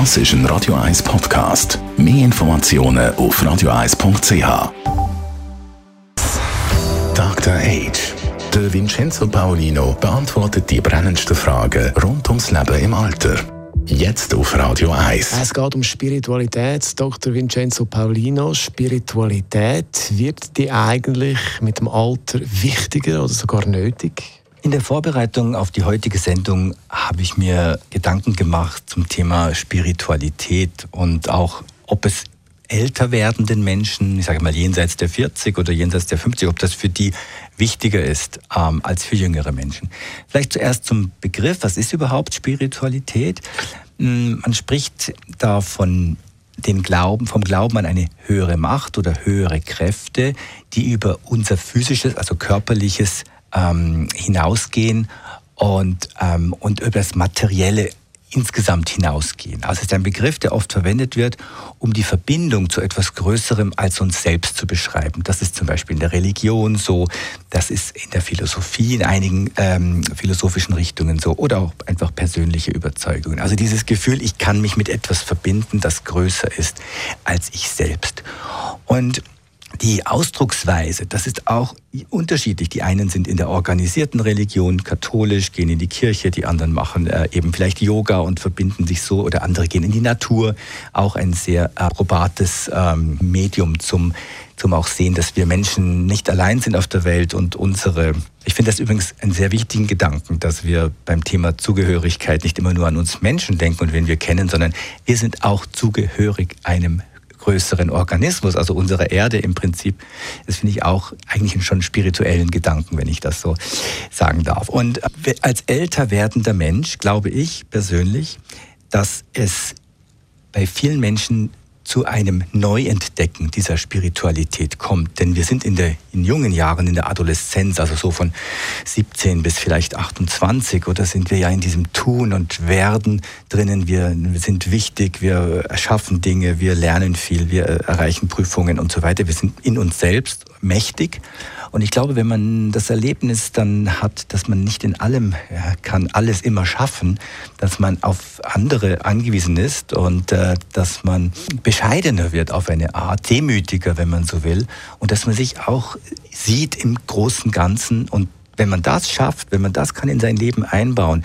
Das ist ein Radio 1 Podcast. Mehr Informationen auf radio1.ch. Dr. Age. Der Vincenzo Paolino beantwortet die brennendsten Fragen rund ums Leben im Alter. Jetzt auf Radio 1. Es geht um Spiritualität. Dr. Vincenzo Paolino, Spiritualität, wird die eigentlich mit dem Alter wichtiger oder sogar nötig? In der Vorbereitung auf die heutige Sendung habe ich mir Gedanken gemacht zum Thema Spiritualität und auch, ob es älter werdenden Menschen, ich sage mal jenseits der 40 oder jenseits der 50, ob das für die wichtiger ist ähm, als für jüngere Menschen. Vielleicht zuerst zum Begriff, was ist überhaupt Spiritualität? Hm, man spricht da von den Glauben, vom Glauben an eine höhere Macht oder höhere Kräfte, die über unser physisches, also körperliches ähm, hinausgehen und, ähm, und über das Materielle insgesamt hinausgehen. Also es ist ein Begriff, der oft verwendet wird, um die Verbindung zu etwas Größerem als uns selbst zu beschreiben. Das ist zum Beispiel in der Religion so, das ist in der Philosophie, in einigen ähm, philosophischen Richtungen so oder auch einfach persönliche Überzeugungen. Also dieses Gefühl, ich kann mich mit etwas verbinden, das größer ist als ich selbst. Und die Ausdrucksweise, das ist auch unterschiedlich. Die einen sind in der organisierten Religion katholisch, gehen in die Kirche, die anderen machen äh, eben vielleicht Yoga und verbinden sich so oder andere gehen in die Natur. Auch ein sehr probates ähm, Medium zum, zum auch sehen, dass wir Menschen nicht allein sind auf der Welt und unsere ich finde das übrigens einen sehr wichtigen Gedanken, dass wir beim Thema Zugehörigkeit nicht immer nur an uns Menschen denken und wen wir kennen, sondern wir sind auch zugehörig einem größeren Organismus, also unserer Erde im Prinzip. Das finde ich auch eigentlich schon spirituellen Gedanken, wenn ich das so sagen darf. Und als älter werdender Mensch glaube ich persönlich, dass es bei vielen Menschen zu einem Neuentdecken dieser Spiritualität kommt. Denn wir sind in, der, in jungen Jahren, in der Adoleszenz, also so von 17 bis vielleicht 28, oder sind wir ja in diesem Tun und Werden drinnen. Wir, sind wichtig, wir erschaffen Dinge, wir lernen viel, wir erreichen Prüfungen und so weiter. Wir sind in uns selbst mächtig. Und ich glaube, wenn man das Erlebnis dann hat, dass man nicht in allem ja, kann alles immer schaffen, dass man auf andere angewiesen ist und äh, dass man bescheidener wird auf eine Art, demütiger, wenn man so will, und dass man sich auch sieht im großen Ganzen und wenn man das schafft, wenn man das kann in sein Leben einbauen,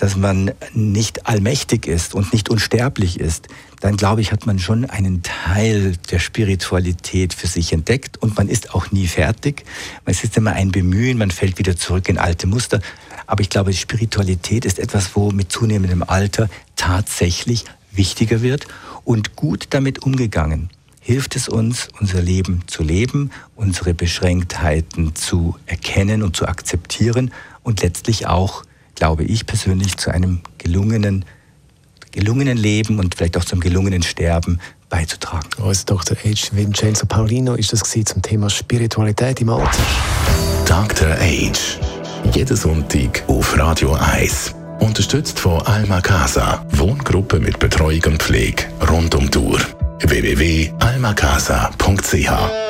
dass man nicht allmächtig ist und nicht unsterblich ist, dann glaube ich, hat man schon einen Teil der Spiritualität für sich entdeckt und man ist auch nie fertig. Es ist immer ein Bemühen, man fällt wieder zurück in alte Muster. Aber ich glaube, Spiritualität ist etwas, wo mit zunehmendem Alter tatsächlich wichtiger wird und gut damit umgegangen hilft es uns, unser Leben zu leben, unsere Beschränktheiten zu erkennen und zu akzeptieren und letztlich auch glaube ich persönlich, zu einem gelungenen, gelungenen Leben und vielleicht auch zum gelungenen Sterben beizutragen. Unser Dr. H. Vincenzo Paulino ist das zum Thema Spiritualität im Alter. Dr. H. Jeden Sonntag auf Radio 1. Unterstützt von Alma Casa, Wohngruppe mit Betreuung und Pflege rund um Tour. www.almacasa.ch